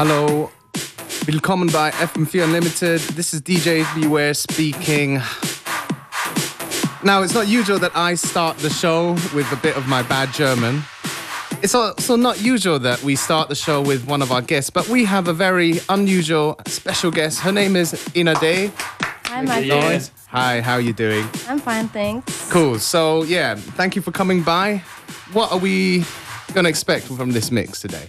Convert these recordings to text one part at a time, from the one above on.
Hallo, willkommen bei FM4 Unlimited. This is DJ Beware speaking. Now, it's not usual that I start the show with a bit of my bad German. It's also not usual that we start the show with one of our guests, but we have a very unusual, special guest. Her name is Ina D. Hi, my Yeah. friend. Hi, how are you doing? I'm fine, thanks. Cool. So, yeah, thank you for coming by. What are we going to expect from this mix today?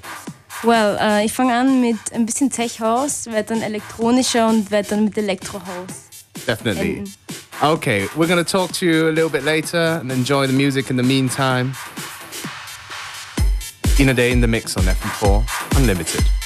Well, äh, ich fange an mit ein bisschen Tech House, werde dann elektronischer und werde dann mit Electro House. Definitely. enden. Okay, we're going to talk to you a little bit later and enjoy the music in the meantime. Ina D in the mix on FM4 Unlimited.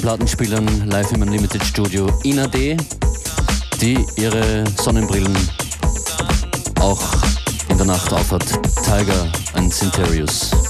Plattenspielern live im Unlimited Studio Ina D, die ihre Sonnenbrillen auch in der Nacht aufhat. Tiger and Sinterius.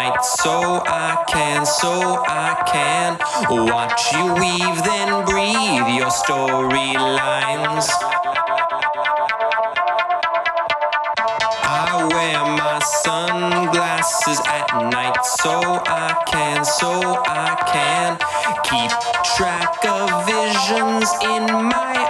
night so I can, so I can watch you weave, then breathe your storylines. I wear my sunglasses at night so I can, so I can keep track of visions in my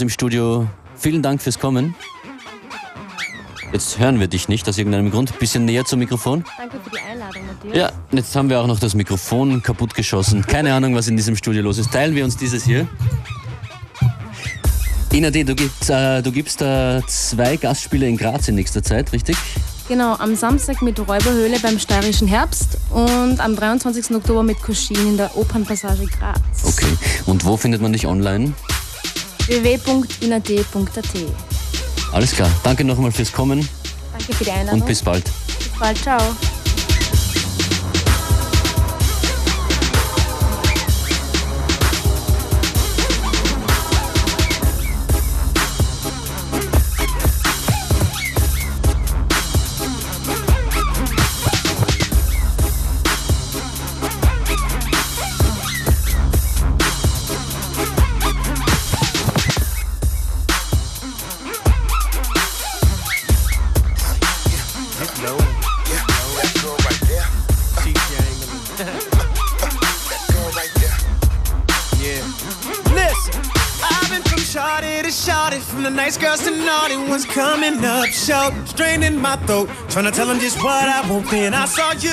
uns im Studio. Vielen Dank fürs Kommen. Jetzt hören wir dich nicht aus irgendeinem Grund. Bisschen näher zum Mikrofon. Danke für die Einladung, Matthias. Ja, jetzt haben wir auch noch das Mikrofon kaputtgeschossen. Keine Ahnung, was in diesem Studio los ist. Teilen wir uns dieses hier. Ina D., du gibst, äh, du gibst äh, zwei Gastspiele in Graz in nächster Zeit, richtig? Genau, am Samstag mit Räuberhöhle beim Steirischen Herbst und am 23. Oktober mit Koschin in der Opernpassage Graz. Okay. Und wo findet man dich online? www.inad.at. Alles klar. Danke nochmal fürs Kommen Danke für die Einladung. und bis bald. bis bald. Ciao. Naughty coming up short, straining my throat, trying to tell them just what I want. Then I saw you,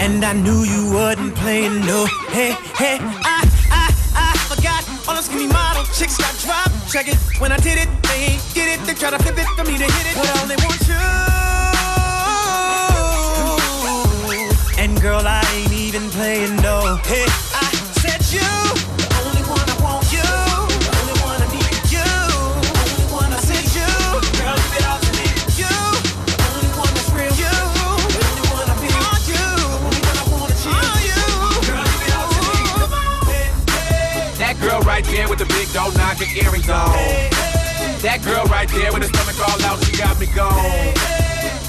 and I knew you wasn't playing no. Hey, hey, I, I, I forgot all the skinny model chicks got dropped. Check it when I did it, they ain't get it. They try to flip it for me to hit it, but I only want you. And girl, I ain't even playing no. Hey, I said you, don't knock and earrings on. That girl right there with her stomach all out, she got me gone.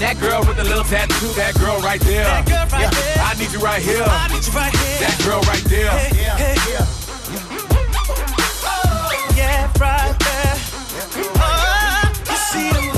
That girl with the little tattoo, that girl right there. Girl right yeah, there. I need you right here. I need you right here. That girl right there. Oh, yeah, right there. Oh, you see them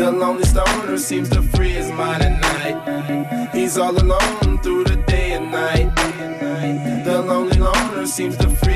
the lonely stoner seems to free his mind at night. He's all alone through the day and night. The lonely loner seems to free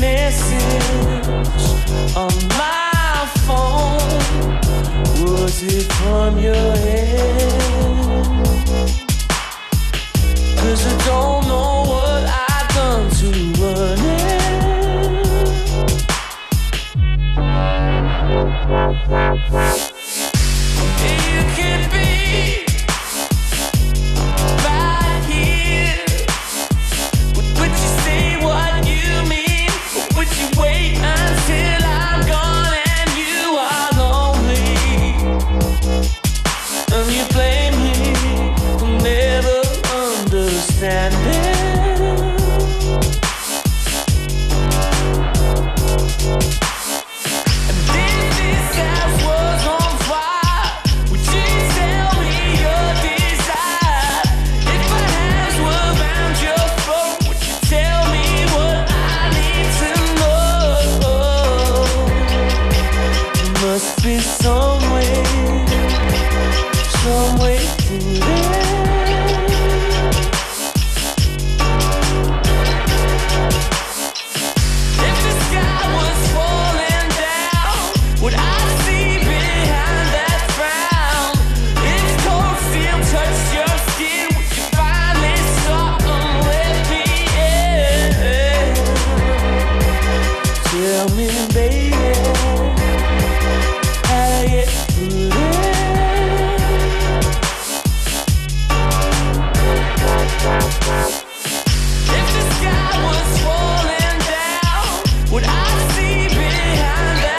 message on my phone? Was it from your head? Would I see behind that?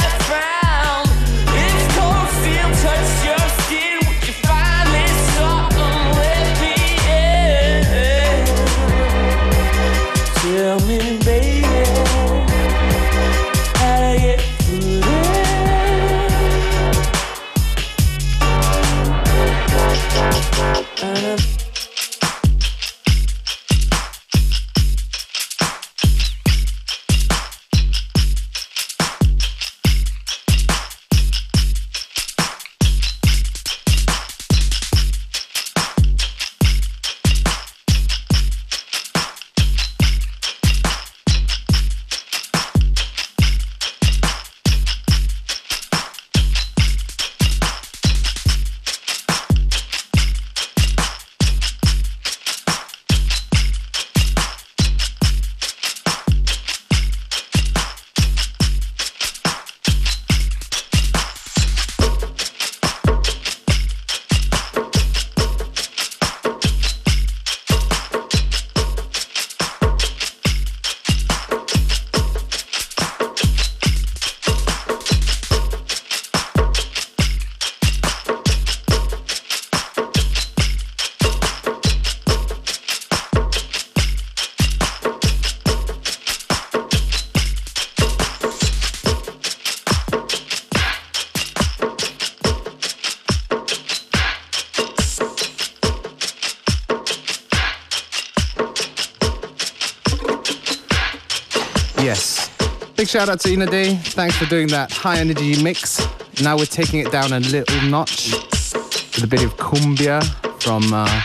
shout out to Ina D. Thanks for doing that high energy mix. Now we're taking it down a little notch with a bit of cumbia from uh,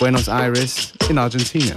Buenos Aires in Argentina.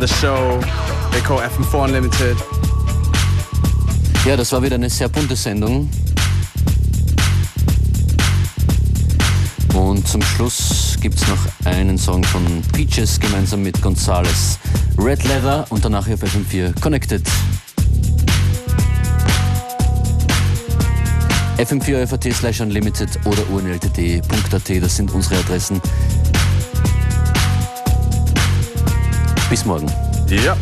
The show they call FM4 Unlimited. Ja, das war wieder eine sehr bunte Sendung. Und zum Schluss gibt es noch einen Song von Peaches gemeinsam mit Gonzales. Red Leather und danach hier auf FM4 Connected. FM4 FAT slash unlimited oder unltd.at, das sind unsere Adressen. Bis morgen. Ja.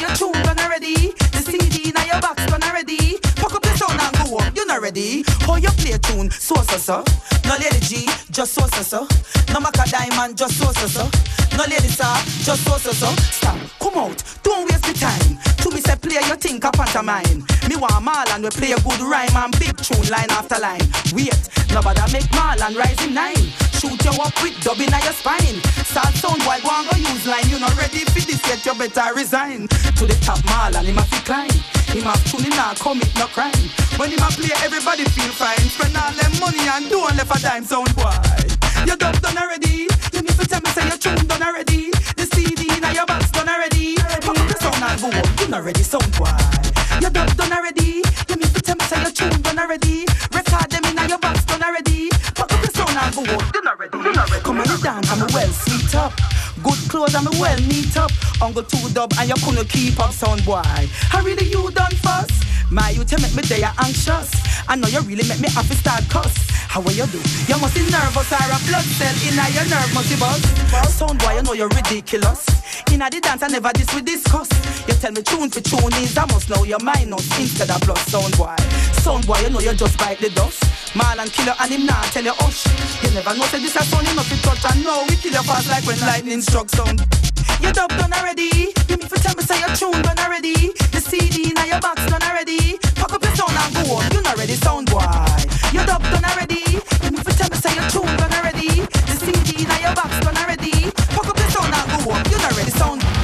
Your tune done already. The CD now your box done already. Pack up your sound and go on. You not ready. How you play tune? So so so. No lady G, just so so so. No Maca Diamond, just so so so. No lady sir, just so so so. Stop, come out, play you think a pantomime. Me want Marlon we play a good rhyme and big tune line after line. Wait, nobody make Marlon rise in nine. Shoot you up with dubbing in your spine. Start sound boy, go and go use line. You not ready for this yet, you better resign. To the top Marlon, a fi climb. Him a tune him not commit no crime. When him a play, everybody feel fine. Spend all them money and don't left a dime sound boy. Your dub done already. You need to tell me say your tune done already. The CD now your box done already. Pack the go up. You not ready sound boy. Your dub done already. You tell me say your tune done already. Record them in your box done already. And go ready. Come on, dance and me well sweet up. Good clothes and me well neat up. Uncle two dub and you couldn't keep up sound boy. How really you done first? My you tell make me are anxious. I know you really make me have to start cuss. How will you do? You must be nervous or a blood cell in your nerve must be buzz. Sound boy, you know you're ridiculous. In the dance, I never this we discuss. You tell me tune for tune is I must know your minus instead of plus sound boy. Sound boy, you know you just bite the dust. Marlon killer and him not tell you hush. You never know, say this a sound, enough to fi touch and know. We kill your fast like when lightning struck sound. Your dub done already. You need to tell me say your tune done already. The CD now your box done already. Pack up your sound and go on. You not ready, sound boy. Your dub done already. You need to tell me say your tune done already. The CD now your box done already. Pack up your sound and go on. You not ready, sound. Boy.